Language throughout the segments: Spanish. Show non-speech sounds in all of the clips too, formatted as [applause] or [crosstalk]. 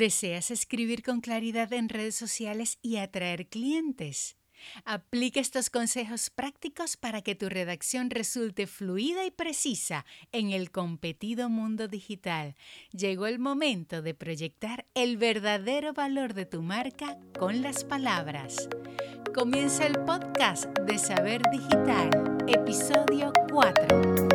¿Deseas escribir con claridad en redes sociales y atraer clientes? Aplica estos consejos prácticos para que tu redacción resulte fluida y precisa en el competido mundo digital. Llegó el momento de proyectar el verdadero valor de tu marca con las palabras. Comienza el podcast de Saber Digital, episodio 4.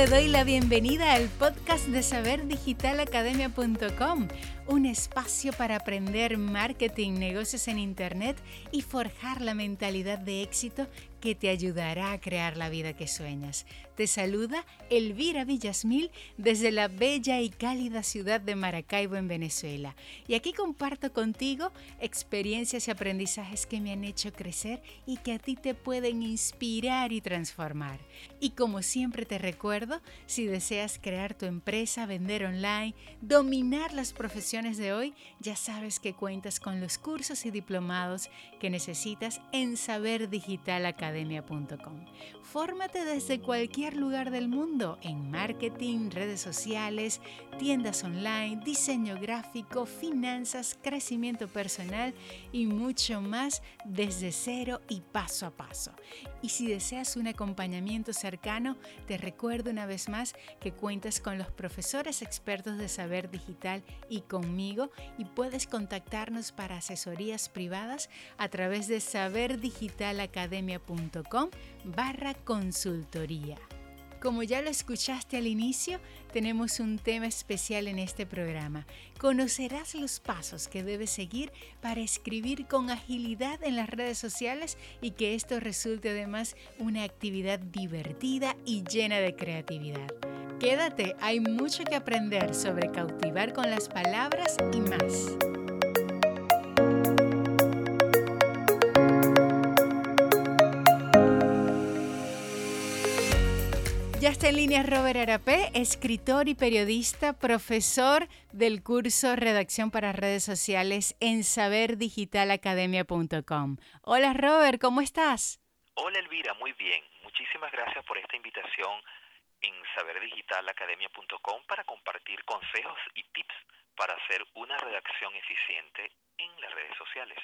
Te doy la bienvenida al podcast de saberdigitalacademia.com, un espacio para aprender marketing, negocios en Internet y forjar la mentalidad de éxito que te ayudará a crear la vida que sueñas. Te saluda Elvira Villasmil desde la bella y cálida ciudad de Maracaibo en Venezuela. Y aquí comparto contigo experiencias y aprendizajes que me han hecho crecer y que a ti te pueden inspirar y transformar. Y como siempre te recuerdo, si deseas crear tu empresa, vender online, dominar las profesiones de hoy, ya sabes que cuentas con los cursos y diplomados que necesitas en Saber Digital Academy academia.com. Fórmate desde cualquier lugar del mundo en marketing, redes sociales, tiendas online, diseño gráfico, finanzas, crecimiento personal y mucho más desde cero y paso a paso. Y si deseas un acompañamiento cercano, te recuerdo una vez más que cuentas con los profesores expertos de saber digital y conmigo y puedes contactarnos para asesorías privadas a través de saberdigitalacademia.com barra consultoría. Como ya lo escuchaste al inicio, tenemos un tema especial en este programa. Conocerás los pasos que debes seguir para escribir con agilidad en las redes sociales y que esto resulte además una actividad divertida y llena de creatividad. Quédate, hay mucho que aprender sobre cautivar con las palabras y más. Ya está en línea Robert Arapé, escritor y periodista, profesor del curso Redacción para Redes Sociales en saberdigitalacademia.com. Hola Robert, ¿cómo estás? Hola Elvira, muy bien. Muchísimas gracias por esta invitación en saberdigitalacademia.com para compartir consejos y tips para hacer una redacción eficiente en las redes sociales.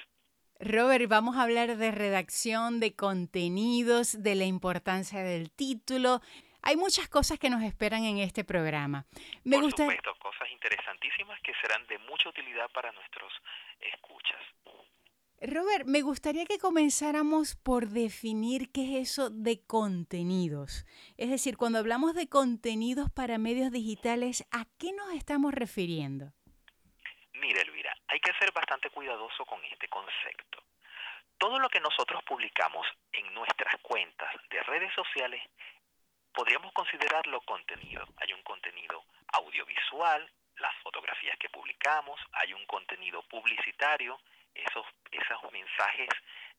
Robert, vamos a hablar de redacción, de contenidos, de la importancia del título, hay muchas cosas que nos esperan en este programa. Me por gusta... supuesto, cosas interesantísimas que serán de mucha utilidad para nuestros escuchas. Robert, me gustaría que comenzáramos por definir qué es eso de contenidos. Es decir, cuando hablamos de contenidos para medios digitales, ¿a qué nos estamos refiriendo? Mira, Elvira, hay que ser bastante cuidadoso con este concepto. Todo lo que nosotros publicamos en nuestras cuentas de redes sociales podríamos considerarlo contenido. Hay un contenido audiovisual, las fotografías que publicamos, hay un contenido publicitario, esos, esos mensajes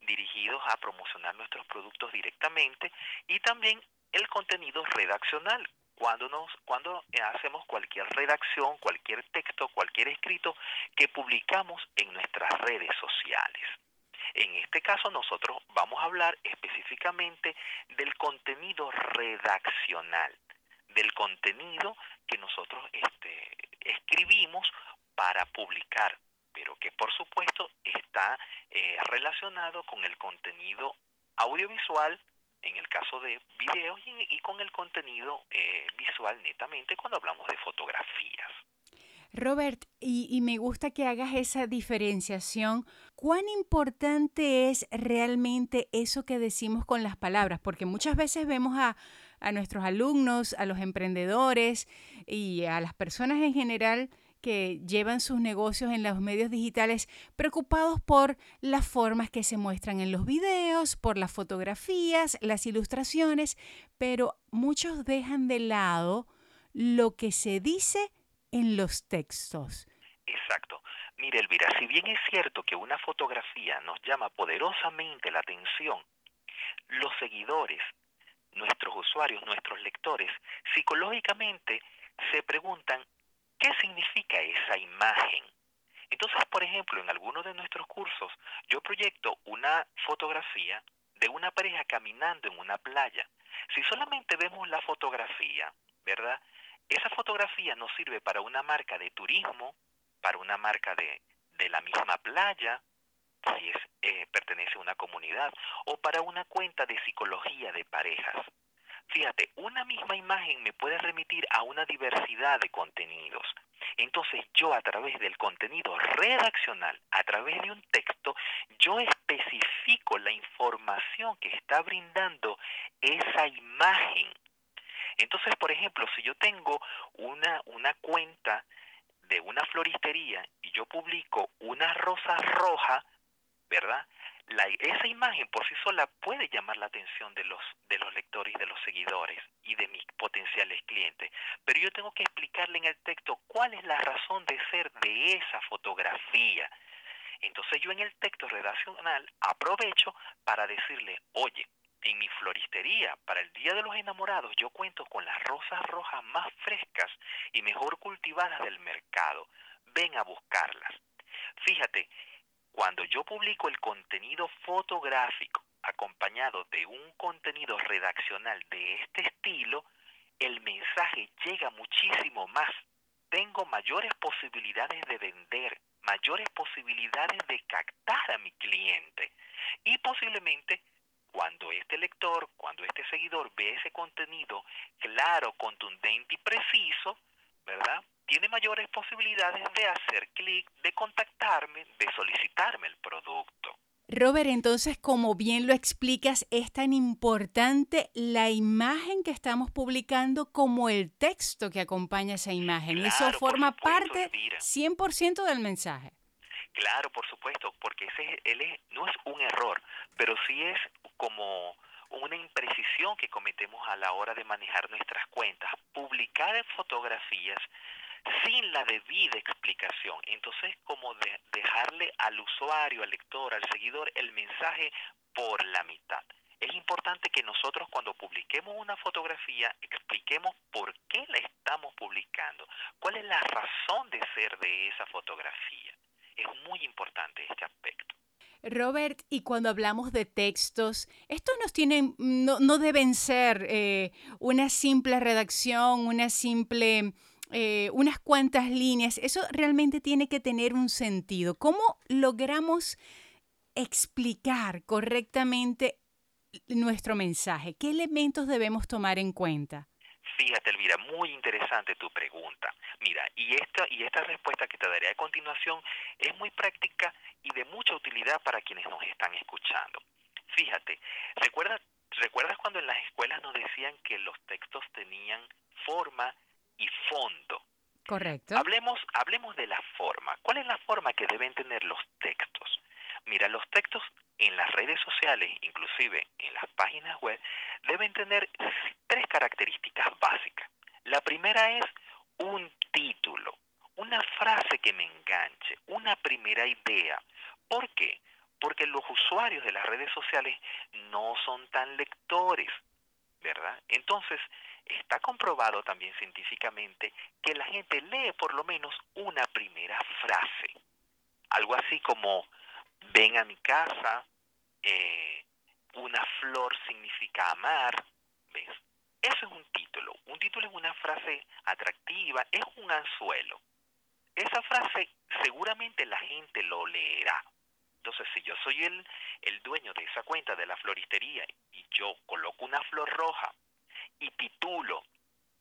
dirigidos a promocionar nuestros productos directamente y también el contenido redaccional. Cuando, nos, cuando hacemos cualquier redacción, cualquier texto, cualquier escrito que publicamos en nuestras redes sociales. En este caso nosotros vamos a hablar específicamente del contenido redaccional, del contenido que nosotros este, escribimos para publicar, pero que por supuesto está eh, relacionado con el contenido audiovisual, en el caso de videos, y, con el contenido eh, visual netamente cuando hablamos de fotografías. Robert, y, me gusta que hagas esa diferenciación. ¿Cuán importante es realmente eso que decimos con las palabras? Porque muchas veces vemos a, a nuestros alumnos, a los emprendedores y a las personas en general que llevan sus negocios en los medios digitales preocupados por las formas que se muestran en los videos, por las fotografías, las ilustraciones, pero muchos dejan de lado lo que se dice en los textos. Exacto. Mire, Elvira, si bien es cierto que una fotografía nos llama poderosamente la atención, los seguidores, nuestros usuarios, nuestros lectores, psicológicamente se preguntan qué significa esa imagen. Entonces, por ejemplo, en algunos de nuestros cursos yo proyecto una fotografía de una pareja caminando en una playa. Si solamente vemos la fotografía, ¿verdad? Esa fotografía nos sirve para una marca de turismo, para una marca de, de la misma playa, si es, eh, pertenece a una comunidad, o para una cuenta de psicología de parejas. Fíjate, una misma imagen me puede remitir a una diversidad de contenidos. Entonces yo a través del contenido redaccional, a través de un texto, yo especifico la información que está brindando esa imagen. Entonces, por ejemplo, si yo tengo una, una cuenta de una floristería y yo publico una rosa roja, ¿verdad? Esa imagen por sí sola puede llamar la atención de los, de los lectores de los seguidores y de mis potenciales clientes, pero yo tengo que explicarle en el texto cuál es la razón de ser de esa fotografía. Entonces yo en el texto redaccional aprovecho para decirle, oye, en mi para el Día de los Enamorados, yo cuento con las rosas rojas más frescas y mejor cultivadas del mercado. Ven a buscarlas. Fíjate, cuando yo publico el contenido fotográfico acompañado de un contenido redaccional de este estilo, el mensaje llega muchísimo más. Tengo mayores posibilidades de vender, mayores posibilidades de captar a mi cliente y posiblemente cuando este lector, cuando este seguidor ve ese contenido claro, contundente y preciso, ¿verdad? Tiene mayores posibilidades de hacer clic, de contactarme, de solicitarme el producto. Robert, entonces, como bien lo explicas, es tan importante la imagen que estamos publicando como el texto que acompaña esa imagen. Eso forma parte 100% del mensaje. Claro, por supuesto, porque ese él no es un error, pero sí es como una imprecisión que cometemos a la hora de manejar nuestras cuentas. Publicar fotografías sin la debida explicación. Entonces, como de dejarle al usuario, al lector, al seguidor el mensaje por la mitad. Es importante que nosotros cuando publiquemos una fotografía expliquemos por qué la estamos publicando, cuál es la razón de ser de esa fotografía. Es muy importante este aspecto. Robert, y cuando hablamos de textos, estos nos tienen, no, no deben ser eh, una simple redacción, una simple, eh, unas cuantas líneas. Eso realmente tiene que tener un sentido. ¿Cómo logramos explicar correctamente nuestro mensaje? ¿Qué elementos debemos tomar en cuenta? Fíjate, Elvira, muy interesante tu pregunta. Mira, y esta, y esta respuesta que te daré a continuación es muy práctica y de mucha utilidad para quienes nos están escuchando. Fíjate, ¿recuerdas, ¿recuerdas cuando en las escuelas nos decían que los textos tenían forma y fondo? Correcto. Hablemos, hablemos de la forma. ¿Cuál es la forma que deben tener los textos? Mira, los textos en las redes sociales, inclusive en las páginas web, deben tener tres características básicas. La primera es un título, una frase que me enganche, una primera idea. ¿Por qué? Porque los usuarios de las redes sociales no son tan lectores, ¿verdad? Entonces, está comprobado también científicamente que la gente lee por lo menos una primera frase. Algo así como, ven a mi casa, eh, una flor significa amar, ¿ves? Eso es un título. Un título es una frase atractiva, es un anzuelo. Esa frase seguramente la gente lo leerá. Entonces, si yo soy el, el dueño de esa cuenta de la floristería y yo coloco una flor roja y titulo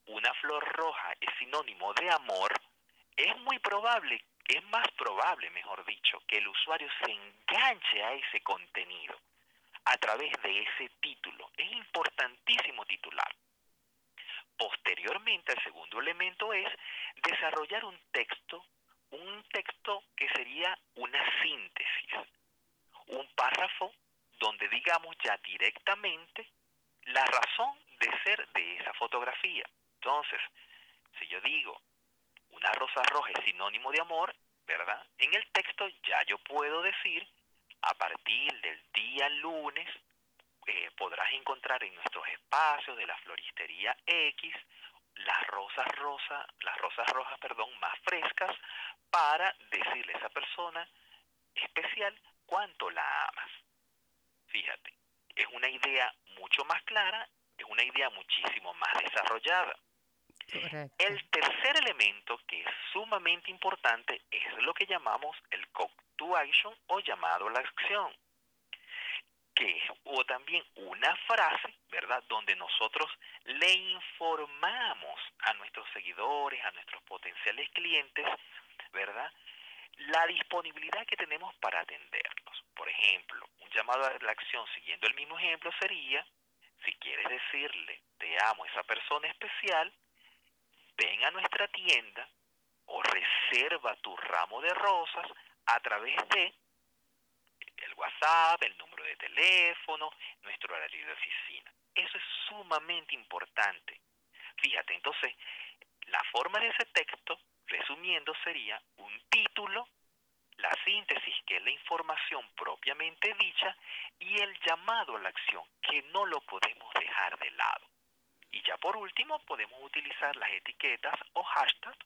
una flor roja es sinónimo de amor, es muy probable es más probable, mejor dicho, que el usuario se enganche a ese contenido a través de ese título. Es importantísimo titular. Posteriormente, el segundo elemento es desarrollar un texto, un texto que sería una síntesis, un párrafo donde digamos ya directamente la razón de ser de esa fotografía. Entonces, si yo digo, rosa roja es sinónimo de amor, ¿verdad? En el texto ya yo puedo decir, a partir del día lunes, eh, podrás encontrar en nuestros espacios de la floristería X las rosas rosas, las rosas rojas, perdón, más frescas para decirle a esa persona especial cuánto la amas. Fíjate, es una idea mucho más clara, es una idea muchísimo más desarrollada. El tercer elemento que es sumamente importante es lo que llamamos el call to action o llamado a la acción que o también una frase, ¿verdad? Donde nosotros le informamos a nuestros seguidores, a nuestros potenciales clientes, ¿verdad? La disponibilidad que tenemos para atenderlos. Por ejemplo, un llamado a la acción siguiendo el mismo ejemplo sería, si quieres decirle, te amo a esa persona especial, ven a nuestra tienda o reserva tu ramo de rosas a través de el WhatsApp, el número de teléfono, nuestro horario de oficina. Eso es sumamente importante. Fíjate, entonces, la forma de ese texto, resumiendo, sería un título, la síntesis, que es la información propiamente dicha, y el llamado a la acción, que no lo podemos dejar de lado. Y ya por último, podemos utilizar las etiquetas o hashtags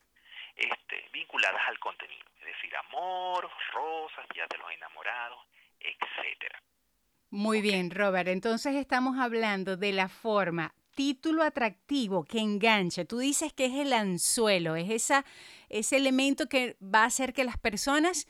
este, vinculadas al contenido, es decir, amor, rosas, días de los enamorados, etcétera. Muy bien, Robert. Entonces estamos hablando de la forma título atractivo que engancha. Tú dices que es el anzuelo, es esa, ese elemento que va a hacer que las personas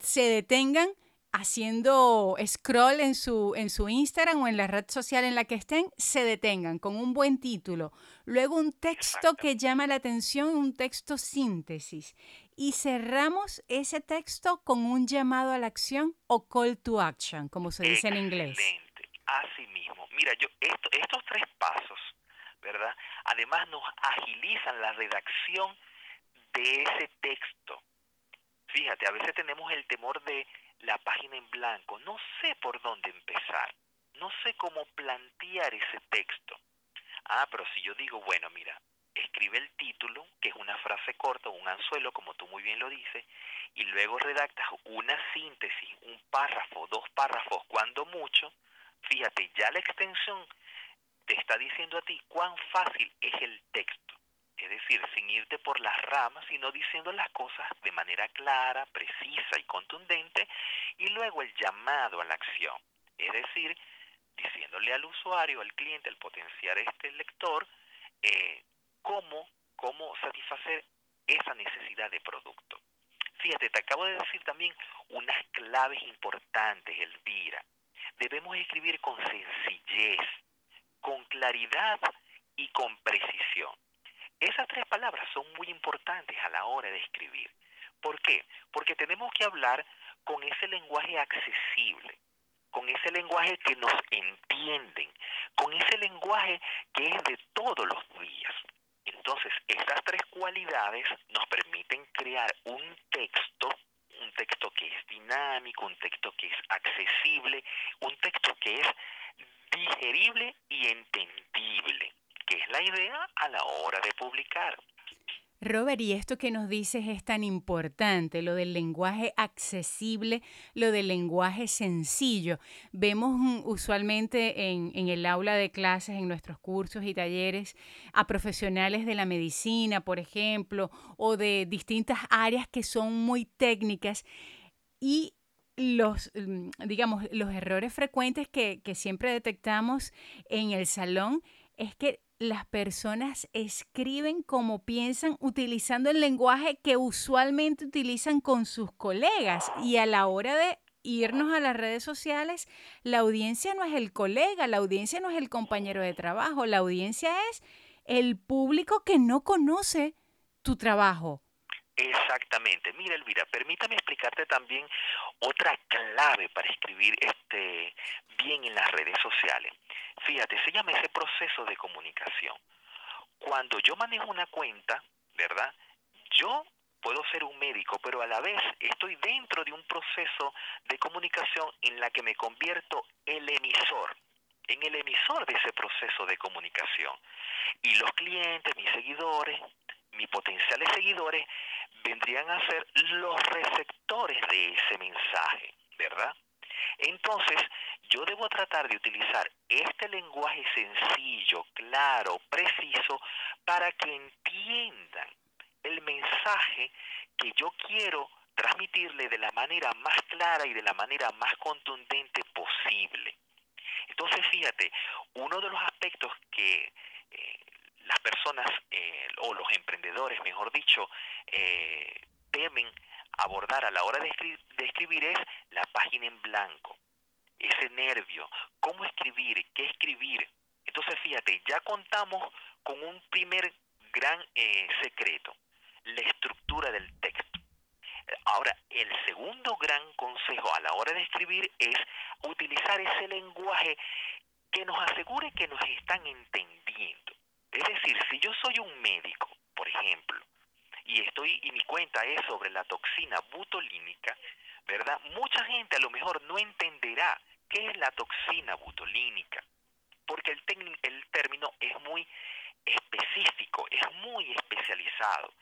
se detengan haciendo scroll en su, en su Instagram o en la red social en la que estén, se detengan con un buen título. Luego un texto que llama la atención, un texto síntesis y cerramos ese texto con un llamado a la acción o call to action, como se dice en inglés. Así mismo. Mira, yo estos tres pasos, ¿verdad? Además nos agilizan la redacción de ese texto. Fíjate, a veces tenemos el temor de la página en blanco. No sé por dónde empezar. No sé cómo plantear ese texto. Ah, pero si yo digo, bueno, mira, escribe el título, que es una frase corta, un anzuelo, como tú muy bien lo dices, y luego redactas una síntesis, un párrafo, dos párrafos, cuando mucho, fíjate, ya la extensión te está diciendo a ti cuán fácil es el texto. Sin irte por las ramas, sino diciendo las cosas de manera clara, precisa y contundente, y luego el llamado a la acción. Es decir, diciéndole al usuario, al cliente, al potenciar este lector, eh, cómo, cómo satisfacer esa necesidad de producto. Fíjate, te acabo de decir también unas claves importantes, Elvira. Debemos escribir con sencillez, con claridad y con precisión. Esas tres palabras son muy importantes a la hora de escribir. ¿Por qué? Porque tenemos que hablar con ese lenguaje accesible, con ese lenguaje que nos entienden, con ese lenguaje que es de todos los días. Entonces, estas tres cualidades nos permiten crear un texto, un texto que es dinámico, un texto que es accesible, un texto que es digerible y entendible, la idea a la hora de publicar. Robert, y esto que nos dices es tan importante, lo del lenguaje accesible, lo del lenguaje sencillo. Vemos usualmente en, el aula de clases, en nuestros cursos y talleres, a profesionales de la medicina, por ejemplo, o de distintas áreas que son muy técnicas y los, mm, digamos, los errores frecuentes que siempre detectamos en el salón es que las personas escriben como piensan utilizando el lenguaje que usualmente utilizan con sus colegas y a la hora de irnos a las redes sociales, la audiencia no es el colega, la audiencia no es el compañero de trabajo, la audiencia es el público que no conoce tu trabajo. Exactamente. Mira, Elvira, permítame explicarte también otra clave para escribir este bien en las redes sociales. Fíjate, se llama ese proceso de comunicación. Cuando yo manejo una cuenta, ¿verdad? Yo puedo ser un médico, pero a la vez estoy dentro de un proceso de comunicación en la que me convierto el emisor, en el emisor de ese proceso de comunicación. Y los clientes, mis seguidores, mis potenciales seguidores, vendrían a ser los receptores de ese mensaje, ¿verdad? Entonces, yo debo tratar de utilizar este lenguaje sencillo, claro, preciso, para que entiendan el mensaje que yo quiero transmitirle de la manera más clara y de la manera más contundente posible. Entonces, fíjate, uno de los aspectos que eh, las personas eh, o los emprendedores, mejor dicho, eh, temen abordar a la hora de, de escribir es la página en blanco, ese nervio, cómo escribir, qué escribir. Entonces, fíjate, ya contamos con un primer gran secreto, la estructura del texto. Ahora, el segundo gran consejo a la hora de escribir es utilizar ese lenguaje que nos asegure que nos están entendiendo. Es decir, si yo soy un médico, por ejemplo, y estoy y mi cuenta es sobre la toxina butolínica, ¿verdad? Mucha gente a lo mejor no entenderá qué es la toxina butolínica, porque el, el término es muy específico, es muy especializado.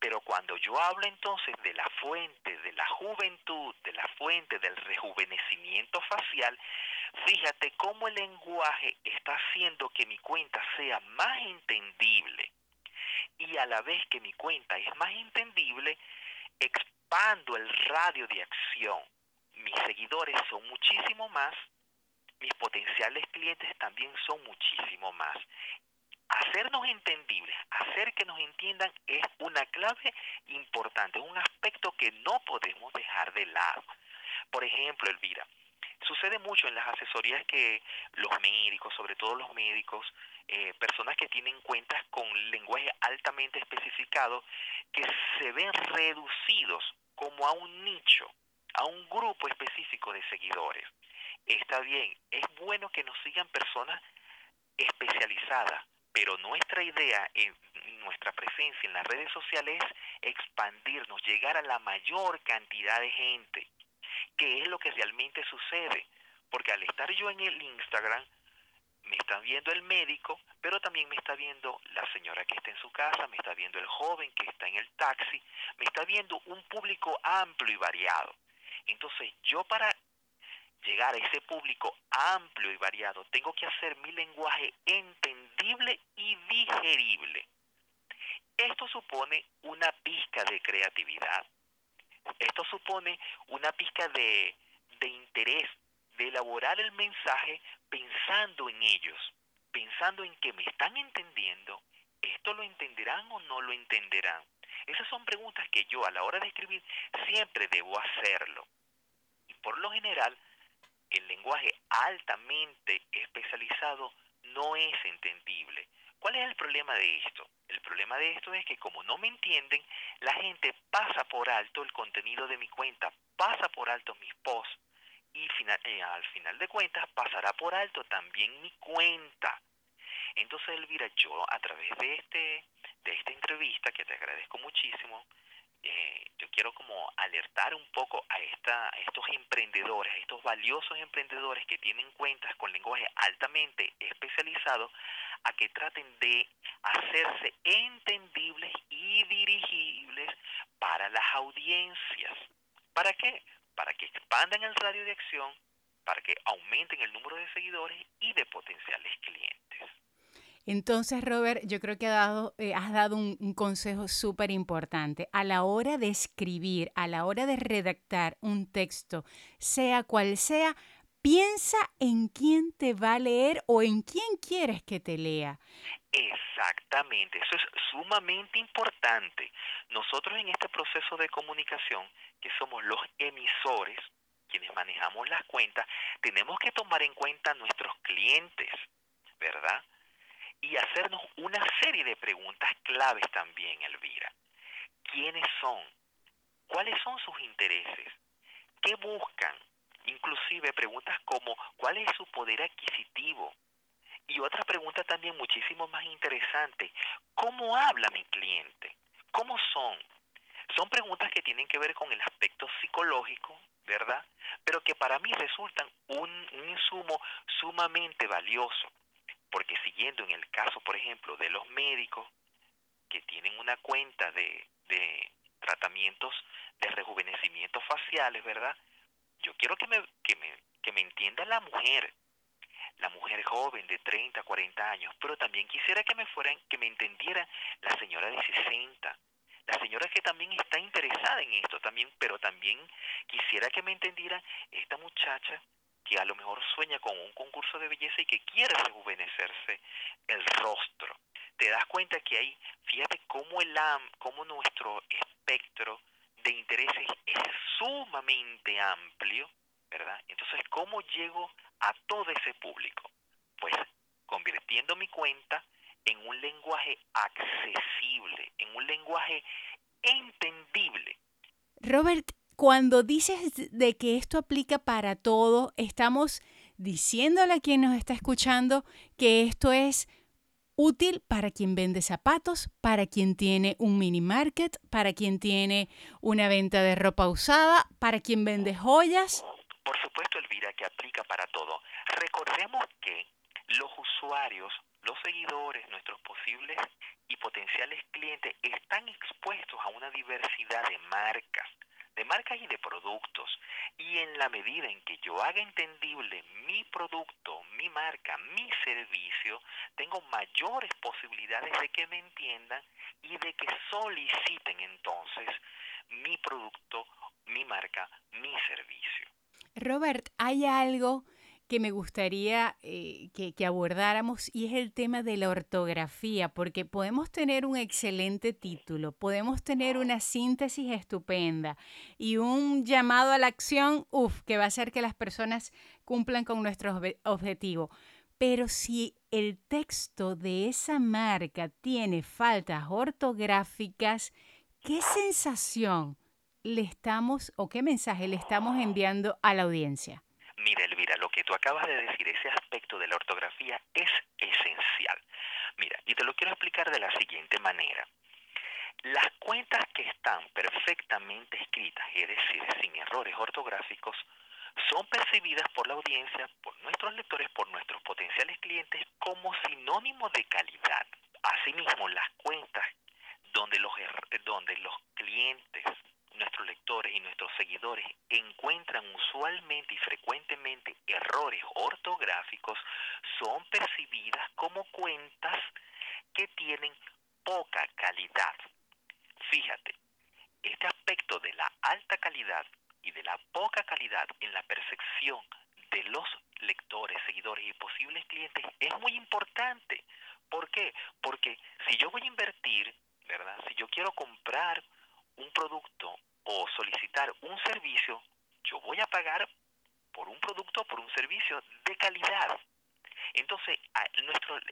Pero cuando yo hablo entonces de la fuente de la juventud, de la fuente del rejuvenecimiento facial, fíjate cómo el lenguaje está haciendo que mi cuenta sea más entendible. Y a la vez que mi cuenta es más entendible, expando el radio de acción. Mis seguidores son muchísimo más, mis potenciales clientes también son muchísimo más hacernos entendibles, hacer que nos entiendan es una clave importante, un aspecto que no podemos dejar de lado. Por ejemplo, Elvira, sucede mucho en las asesorías que los médicos, sobre todo los médicos, eh, personas que tienen cuentas con lenguaje altamente especificado, que se ven reducidos como a un nicho, a un grupo específico de seguidores. Está bien, es bueno que nos sigan personas especializadas, pero nuestra idea en nuestra presencia en las redes sociales es expandirnos, llegar a la mayor cantidad de gente, que es lo que realmente sucede. Porque al estar yo en el Instagram, me está viendo el médico, pero también me está viendo la señora que está en su casa, me está viendo el joven que está en el taxi, me está viendo un público amplio y variado. Entonces yo para llegar a ese público amplio y variado, tengo que hacer mi lenguaje entendible y digerible. Esto supone una pizca de creatividad. Esto supone una pizca de, de interés, de elaborar el mensaje pensando en ellos, pensando en que me están entendiendo, esto lo entenderán o no lo entenderán. Esas son preguntas que yo a la hora de escribir siempre debo hacerlo. Y por lo general el lenguaje altamente especializado no es entendible. ¿Cuál es el problema de esto? El problema de esto es que como no me entienden, la gente pasa por alto el contenido de mi cuenta, pasa por alto mis posts y eh, al final de cuentas pasará por alto también mi cuenta. Entonces, Elvira, yo a través de este de esta entrevista que te agradezco muchísimo, eh, yo quiero como alertar un poco a, esta, estos emprendedores, a estos valiosos emprendedores que tienen cuentas con lenguaje altamente especializado, a que traten de hacerse entendibles y dirigibles para las audiencias. ¿Para qué? Para que expandan el radio de acción, para que aumenten el número de seguidores y de potenciales clientes. Entonces, Robert, yo creo que eh, has dado un, consejo súper importante. A la hora de escribir, a la hora de redactar un texto, sea cual sea, piensa en quién te va a leer o en quién quieres que te lea. Exactamente, eso es sumamente importante. Nosotros en este proceso de comunicación, que somos los emisores, quienes manejamos las cuentas, tenemos que tomar en cuenta nuestros clientes, ¿verdad? y hacernos una serie de preguntas claves también, Elvira. ¿Quiénes son? ¿Cuáles son sus intereses? ¿Qué buscan? Inclusive preguntas como ¿cuál es su poder adquisitivo? Y otra pregunta también muchísimo más interesante, ¿cómo habla mi cliente? ¿Cómo son? Son preguntas que tienen que ver con el aspecto psicológico, ¿verdad? Pero que para mí resultan un, un insumo sumamente valioso. Porque siguiendo en el caso, por ejemplo, de los médicos que tienen una cuenta de, de tratamientos de rejuvenecimiento faciales, ¿verdad? Yo quiero que me, que me, que me entienda la mujer, la mujer joven de 30, 40 años, pero también quisiera que me fueran, que me entendiera la señora de 60, la señora que también está interesada en esto también, pero también quisiera que me entendiera esta muchacha que a lo mejor sueña con un concurso de belleza y que quiere rejuvenecerse el rostro. Te das cuenta que hay, fíjate cómo, el, cómo nuestro espectro de intereses es sumamente amplio, Entonces, ¿cómo llego a todo ese público? Pues convirtiendo mi cuenta en un lenguaje accesible, en un lenguaje entendible. Robert, cuando dices de que esto aplica para todo, estamos diciéndole a quien nos está escuchando que esto es útil para quien vende zapatos, para quien tiene un mini market, para quien tiene una venta de ropa usada, para quien vende joyas. Por supuesto, Elvira, que aplica para todo. Recordemos que los usuarios, los seguidores, nuestros posibles y potenciales clientes están expuestos a una diversidad de marcas, de marcas y de productos. Y en la medida en que yo haga entendible mi producto, mi marca, mi servicio, tengo mayores posibilidades de que me entiendan y de que soliciten entonces mi producto, mi marca, mi servicio. Robert, hay algo que me gustaría eh, que, abordáramos y es el tema de la ortografía, porque podemos tener un excelente título, podemos tener una síntesis estupenda y un llamado a la acción, uff, que va a hacer que las personas cumplan con nuestro objetivo. Pero si el texto de esa marca tiene faltas ortográficas, ¿qué sensación le estamos o qué mensaje le estamos enviando a la audiencia? Mira, Elvira, lo que tú acabas de decir, ese aspecto de la ortografía es esencial. Mira, y te lo quiero explicar de la siguiente manera. Las cuentas que están perfectamente escritas, es decir, sin errores ortográficos, son percibidas por la audiencia, por nuestros lectores, por nuestros potenciales clientes como sinónimo de calidad. Asimismo, las cuentas donde los, donde los clientes nuestros lectores y nuestros seguidores encuentran usualmente y frecuentemente errores ortográficos son percibidas como cuentas que tienen poca calidad. Fíjate, este aspecto de la alta calidad y de la poca calidad en la percepción de los lectores, seguidores y posibles clientes es muy importante. ¿Por qué? Porque si yo voy a invertir, ¿verdad? Si yo quiero comprar un producto o solicitar un servicio, yo voy a pagar por un producto por un servicio de calidad. Entonces, a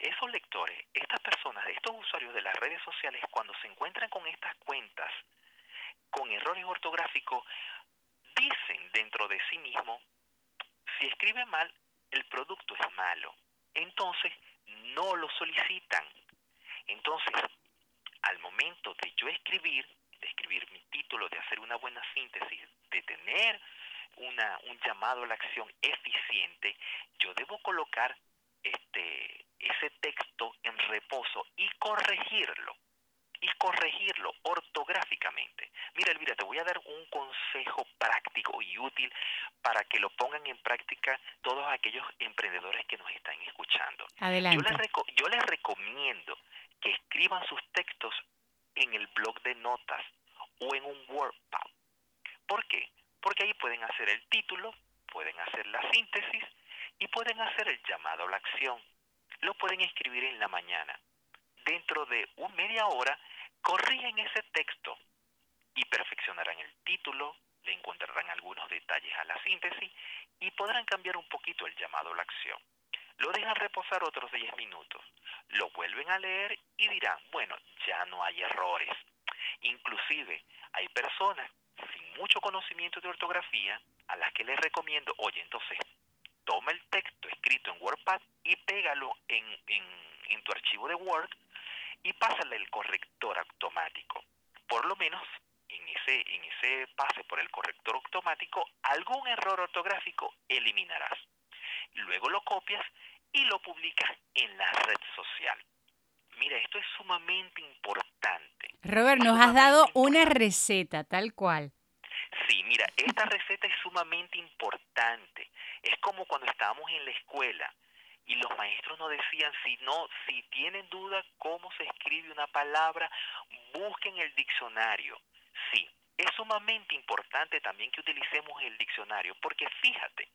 esos lectores, estas personas, estos usuarios de las redes sociales, cuando se encuentran con estas cuentas, con errores ortográficos, dicen dentro de sí mismo, si escribe mal, el producto es malo. Entonces, no lo solicitan. Entonces, al momento de yo escribir, de escribir mi título, de hacer una buena síntesis, de tener una, un llamado a la acción eficiente, yo debo colocar este, ese texto en reposo y corregirlo y corregirlo ortográficamente. Mira, Elvira, te voy a dar un consejo práctico y útil para que lo pongan en práctica todos aquellos emprendedores que nos están escuchando. Adelante. Yo les, yo les recomiendo que escriban sus textos en el blog de notas o en un WordPad. ¿Por qué? Porque ahí pueden hacer el título, pueden hacer la síntesis y pueden hacer el llamado a la acción. Lo pueden escribir en la mañana. Dentro de una media hora corrigen ese texto y perfeccionarán el título, le encontrarán algunos detalles a la síntesis y podrán cambiar un poquito el llamado a la acción. Lo dejan reposar otros 10 minutos, lo vuelven a leer y dirán, bueno, ya no hay errores. Inclusive hay personas sin mucho conocimiento de ortografía a las que les recomiendo, oye, entonces toma el texto escrito en WordPad y pégalo en, en tu archivo de Word y pásale el corrector automático. Por lo menos en ese, en ese pase por el corrector automático, algún error ortográfico eliminarás. Luego lo copias y lo publicas en la red social. Mira, esto es sumamente importante. Robert, nos has dado una receta, tal cual. Sí, mira, esta receta es sumamente importante. Es como cuando estábamos en la escuela y los maestros nos decían, si no, si tienen duda cómo se escribe una palabra, busquen el diccionario. Sí, es sumamente importante también que utilicemos el diccionario, porque fíjate,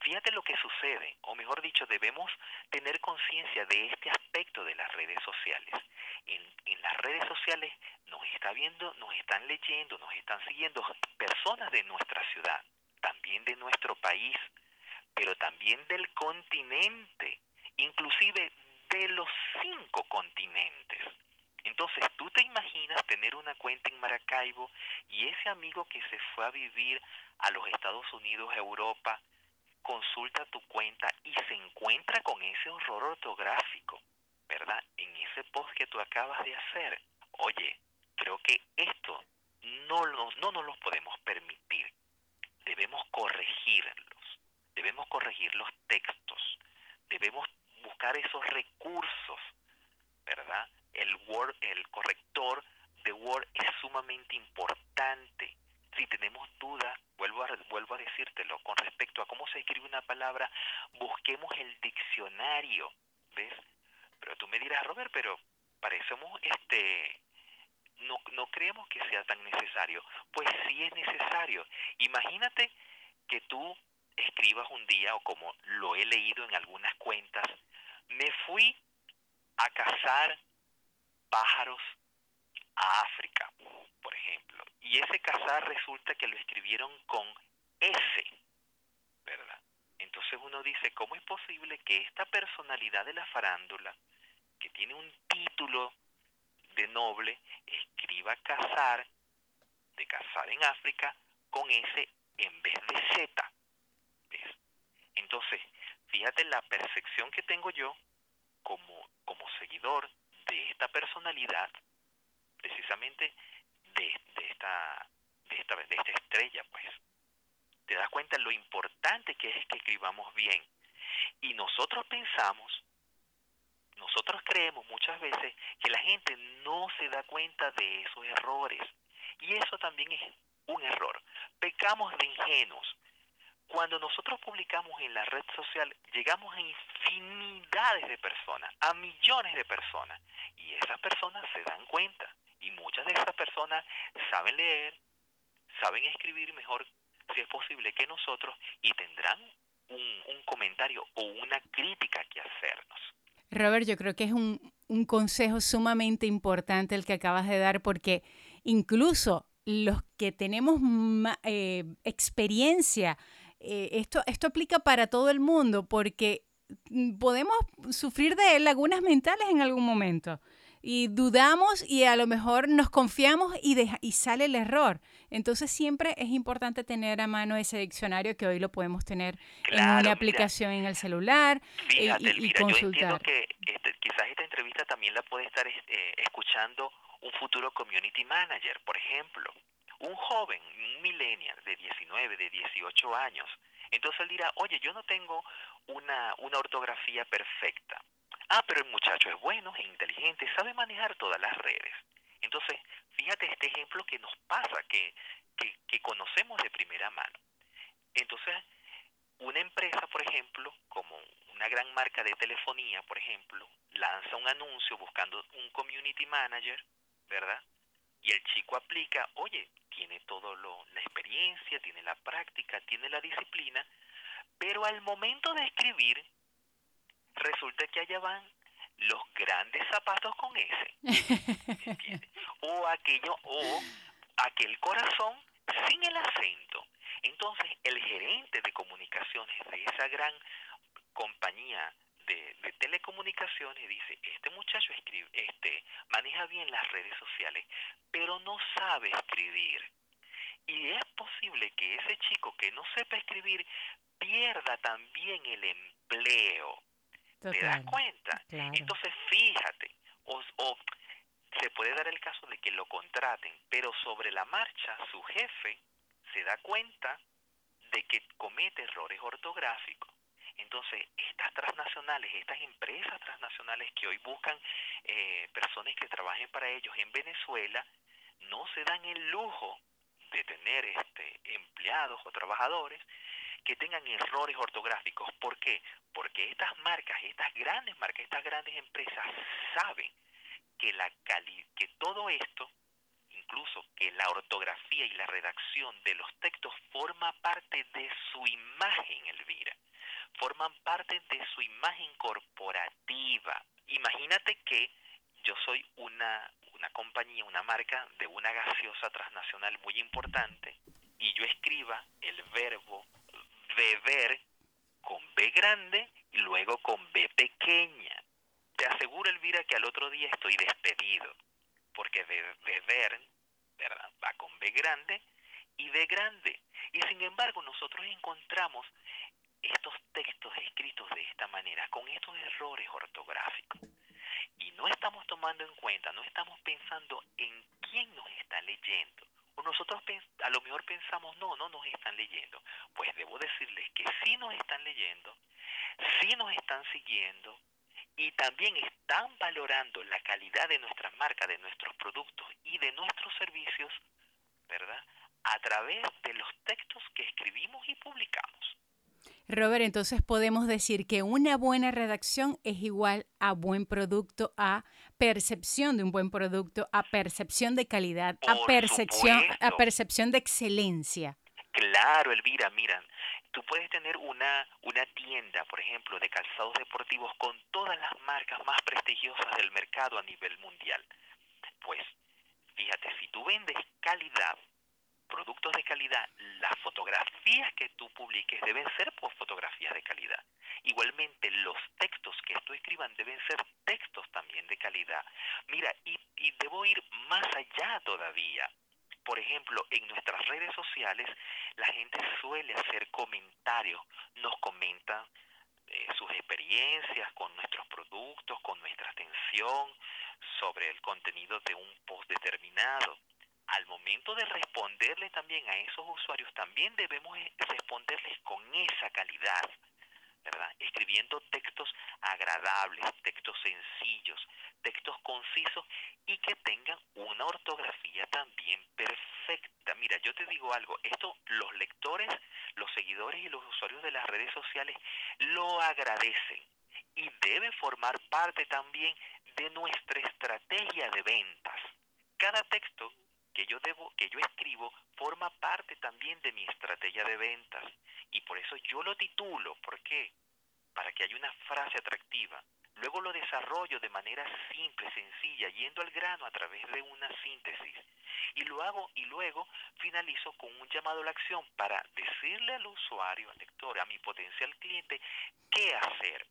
Fíjate lo que sucede, o mejor dicho, debemos tener conciencia de este aspecto de las redes sociales. En, en, las redes sociales nos está viendo, nos están leyendo, nos están siguiendo personas de nuestra ciudad, también de nuestro país, pero también del continente, inclusive de los cinco continentes. Entonces, tú te imaginas tener una cuenta en Maracaibo y ese amigo que se fue a vivir a los Estados Unidos, Europa, consulta tu cuenta y se encuentra con ese horror ortográfico, ¿verdad? En ese post que tú acabas de hacer. Oye, creo que esto no, lo, no nos lo podemos permitir. Debemos corregirlos, debemos corregir los textos, debemos buscar esos recursos, ¿verdad? El Word, el corrector de Word es sumamente importante. Si tenemos dudas, vuelvo a, vuelvo a decírtelo, con respecto a cómo se escribe una palabra, busquemos el diccionario, ¿ves? Pero tú me dirás, Robert, pero parecemos este no, no creemos que sea tan necesario. Pues sí es necesario. Imagínate que tú escribas un día, o como lo he leído en algunas cuentas, me fui a cazar pájaros a África, por ejemplo. Y ese cazar resulta que lo escribieron con S, ¿verdad? Entonces uno dice, ¿cómo es posible que esta personalidad de la farándula, que tiene un título de noble, escriba cazar, de cazar en África, con S en vez de Z? Entonces, fíjate la percepción que tengo yo como, como seguidor de esta personalidad, precisamente de, esta, de, esta, de esta estrella, pues. Te das cuenta lo importante que es que escribamos bien. Y nosotros pensamos, nosotros creemos muchas veces que la gente no se da cuenta de esos errores. Y eso también es un error. Pecamos de ingenuos. Cuando nosotros publicamos en la red social, llegamos a infinidades de personas, a millones de personas, y esas personas se dan cuenta. Y muchas de esas personas saben leer, saben escribir mejor, si es posible, que nosotros, y tendrán un, comentario o una crítica que hacernos. Robert, yo creo que es un, un consejo sumamente importante el que acabas de dar, porque incluso los que tenemos eh, experiencia eh, esto, esto aplica para todo el mundo porque mm, podemos sufrir de lagunas mentales en algún momento y dudamos y a lo mejor nos confiamos y, y sale el error. Entonces siempre es importante tener a mano ese diccionario que hoy lo podemos tener en una aplicación en el celular eh, y, consultar. Yo entiendo que este, quizás esta entrevista también la puede estar eh, escuchando un futuro community manager, por ejemplo un joven, un millennial de 19, de 18 años, entonces él dirá, oye, yo no tengo una, una ortografía perfecta. Ah, pero el muchacho es bueno, es inteligente, sabe manejar todas las redes. Entonces, fíjate este ejemplo que nos pasa, que, que, conocemos de primera mano. Entonces, una empresa, por ejemplo, como una gran marca de telefonía, por ejemplo, lanza un anuncio buscando un community manager, ¿verdad? Y el chico aplica, oye, tiene todo lo, la experiencia, tiene la práctica, tiene la disciplina, pero al momento de escribir, resulta que allá van los grandes zapatos con ese. [laughs] o aquello, o aquel corazón sin el acento. Entonces, el gerente de comunicaciones de esa gran compañía de, telecomunicaciones dice, este muchacho escribe, este, maneja bien las redes sociales, pero no sabe escribir. Y es posible que ese chico que no sepa escribir pierda también el empleo. ¿Te das cuenta? Entonces, fíjate, o, o se puede dar el caso de que lo contraten, pero sobre la marcha su jefe se da cuenta de que comete errores ortográficos. Entonces, estas transnacionales, estas empresas transnacionales que hoy buscan eh, personas que trabajen para ellos en Venezuela, no se dan el lujo de tener este, empleados o trabajadores que tengan errores ortográficos. ¿Por qué? Porque estas marcas, estas grandes marcas, estas grandes empresas saben que, la que todo esto, incluso que la ortografía y la redacción de los textos forma parte de su imagen, Elvira. forman parte de su imagen corporativa. Imagínate que yo soy una, una compañía, una marca de una gaseosa transnacional muy importante y yo escriba el verbo beber con B grande y luego con B pequeña. Te aseguro, Elvira, que al otro día estoy despedido, porque beber ¿verdad? va con B grande y B grande. Y sin embargo, nosotros encontramos estos textos escritos de esta manera, con estos errores ortográficos. Y no estamos tomando en cuenta, no estamos pensando en quién nos está leyendo. Nosotros a lo mejor pensamos, no, no nos están leyendo. Pues debo decirles que sí nos están leyendo, sí nos están siguiendo y también están valorando la calidad de nuestra marca, de nuestros productos y de nuestros servicios, ¿verdad? A través de los textos que escribimos y publicamos. Robert, entonces podemos decir que una buena redacción es igual a buen producto, a percepción de un buen producto, a percepción de calidad, a percepción, a percepción de excelencia. Claro, Elvira, mira, tú puedes tener una, una tienda, por ejemplo, de calzados deportivos con todas las marcas más prestigiosas del mercado a nivel mundial. Pues, fíjate, si tú vendes calidad, productos de calidad, las fotografías que tú publiques deben ser por fotografías de calidad. Igualmente, los textos que tú escriban deben ser textos también de calidad. Mira, y, y debo ir más allá todavía. Por ejemplo, en nuestras redes sociales, la gente suele hacer comentarios, nos comentan eh, sus experiencias con nuestros productos, con nuestra atención sobre el contenido de un post determinado al momento de responderle también a esos usuarios, también debemos eh, responderles con esa calidad, ¿verdad? Escribiendo textos agradables, textos sencillos, textos concisos y que tengan una ortografía también perfecta. Mira, yo te digo algo, esto los lectores, los seguidores y los usuarios de las redes sociales lo agradecen y debe formar parte también de nuestra estrategia de ventas. Cada texto que yo debo, que yo escribo, forma parte también de mi estrategia de ventas. Y por eso yo lo titulo. ¿Por qué? Para que haya una frase atractiva. Luego lo desarrollo de manera simple, sencilla, yendo al grano a través de una síntesis. Y lo hago y luego finalizo con un llamado a la acción para decirle al usuario, al lector, a mi potencial cliente, qué hacer.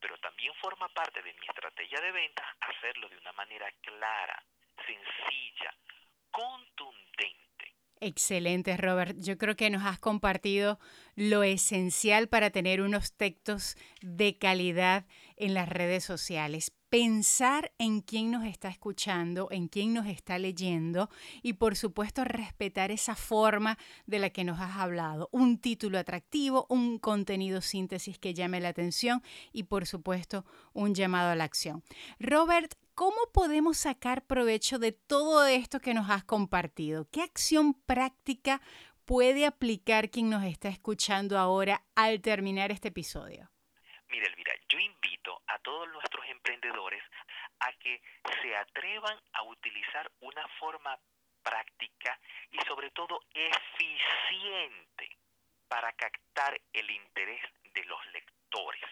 Pero también forma parte de mi estrategia de ventas hacerlo de una manera clara, sencilla, contundente. Excelente, Robert. Yo creo que nos has compartido lo esencial para tener unos textos de calidad en las redes sociales. Pensar en quién nos está escuchando, en quién nos está leyendo y por supuesto respetar esa forma de la que nos has hablado. Un título atractivo, un contenido síntesis que llame la atención y por supuesto un llamado a la acción. Robert, ¿Cómo podemos sacar provecho de todo esto que nos has compartido? ¿Qué acción práctica puede aplicar quien nos está escuchando ahora al terminar este episodio? Mira, Elvira, yo invito a todos nuestros emprendedores a que se atrevan a utilizar una forma práctica y sobre todo eficiente para captar el interés de los lectores.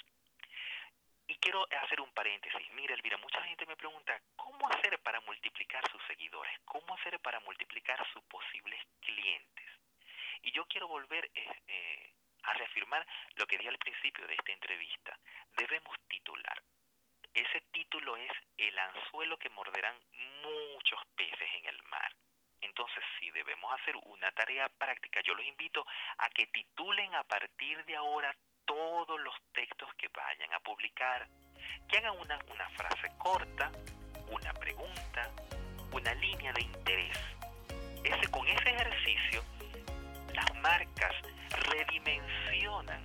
Quiero hacer un paréntesis. Mira, Elvira, mucha gente me pregunta, ¿cómo hacer para multiplicar sus seguidores? ¿Cómo hacer para multiplicar sus posibles clientes? Y yo quiero volver eh, eh, a reafirmar lo que di al principio de esta entrevista. Debemos titular. Ese título es el anzuelo que morderán muchos peces en el mar. Entonces, si debemos hacer una tarea práctica, yo los invito a que titulen a partir de ahora todos los textos que vayan a publicar, que hagan una, una frase corta, una pregunta, una línea de interés. Ese, con ese ejercicio, las marcas redimensionan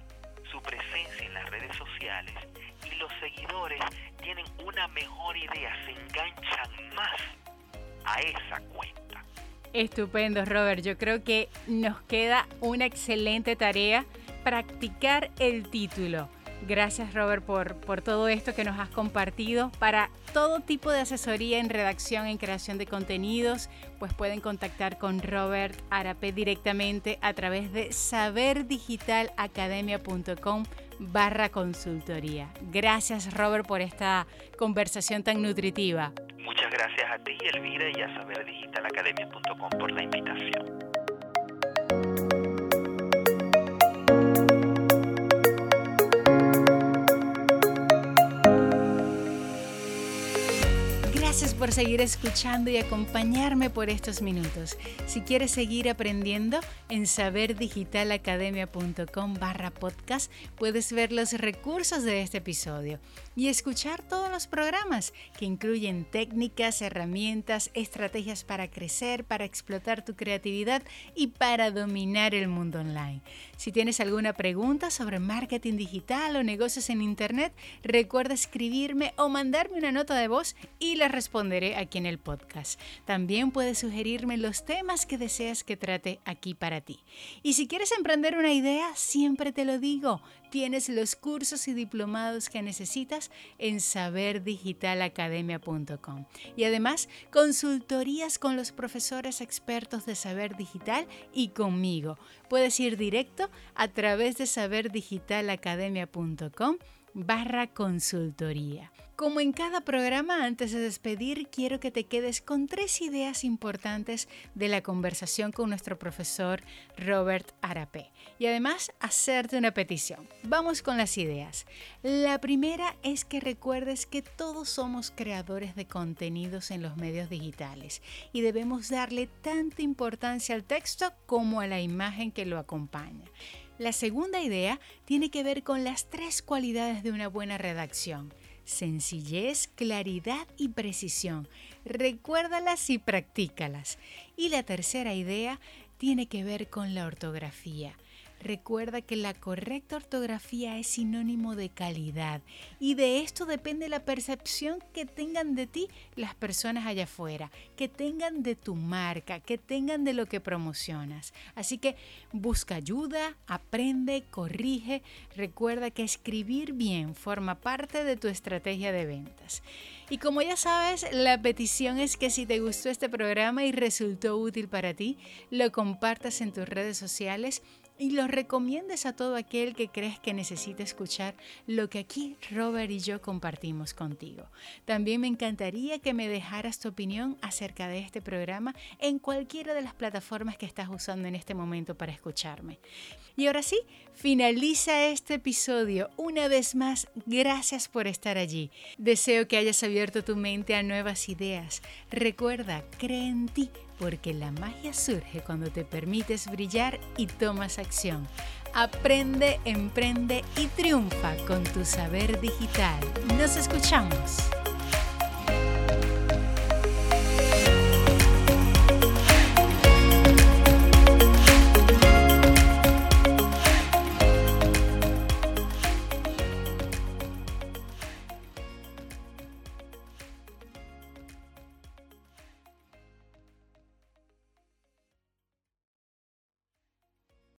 su presencia en las redes sociales y los seguidores tienen una mejor idea, se enganchan más a esa cuenta. Estupendo, Robert. Yo creo que nos queda una excelente tarea practicar el título. Gracias Robert por, por todo esto que nos has compartido. Para todo tipo de asesoría en redacción, en creación de contenidos, pues pueden contactar con Robert Arape directamente a través de saberdigitalacademia.com barra consultoría. Gracias Robert por esta conversación tan nutritiva. Muchas gracias a ti Elvira y a saberdigitalacademia.com por la invitación. Por seguir escuchando y acompañarme por estos minutos. Si quieres seguir aprendiendo, en saberdigitalacademia.com barra podcast puedes ver los recursos de este episodio y escuchar todos los programas que incluyen técnicas, herramientas, estrategias para crecer, para explotar tu creatividad y para dominar el mundo online. Si tienes alguna pregunta sobre marketing digital o negocios en Internet, recuerda escribirme o mandarme una nota de voz y la responderé aquí en el podcast. También puedes sugerirme los temas que deseas que trate aquí para ti. Y si quieres emprender una idea, siempre te lo digo, tienes los cursos y diplomados que necesitas en saberdigitalacademia.com. Y además, consultorías con los profesores expertos de saber digital y conmigo. Puedes ir directo a través de saberdigitalacademia.com barra consultoría. Como en cada programa, antes de despedir, quiero que te quedes con tres ideas importantes de la conversación con nuestro profesor Robert Arapé y además hacerte una petición. Vamos con las ideas. La primera es que recuerdes que todos somos creadores de contenidos en los medios digitales y debemos darle tanta importancia al texto como a la imagen que lo acompaña. La segunda idea tiene que ver con las tres cualidades de una buena redacción sencillez, claridad y precisión. Recuérdalas y practícalas. Y la tercera idea tiene que ver con la ortografía. Recuerda que la correcta ortografía es sinónimo de calidad y de esto depende la percepción que tengan de ti las personas allá afuera, que tengan de tu marca, que tengan de lo que promocionas. Así que busca ayuda, aprende, corrige. Recuerda que escribir bien forma parte de tu estrategia de ventas. Y como ya sabes, la petición es que si te gustó este programa y resultó útil para ti, lo compartas en tus redes sociales y lo recomiendes a todo aquel que crees que necesita escuchar lo que aquí Robert y yo compartimos contigo. También me encantaría que me dejaras tu opinión acerca de este programa en cualquiera de las plataformas que estás usando en este momento para escucharme. Y ahora sí, finaliza este episodio. Una vez más, gracias por estar allí. Deseo que hayas abierto tu mente a nuevas ideas. Recuerda, cree en ti porque la magia surge cuando te permites brillar y tomas acción. Aprende, emprende y triunfa con tu saber digital. Nos escuchamos.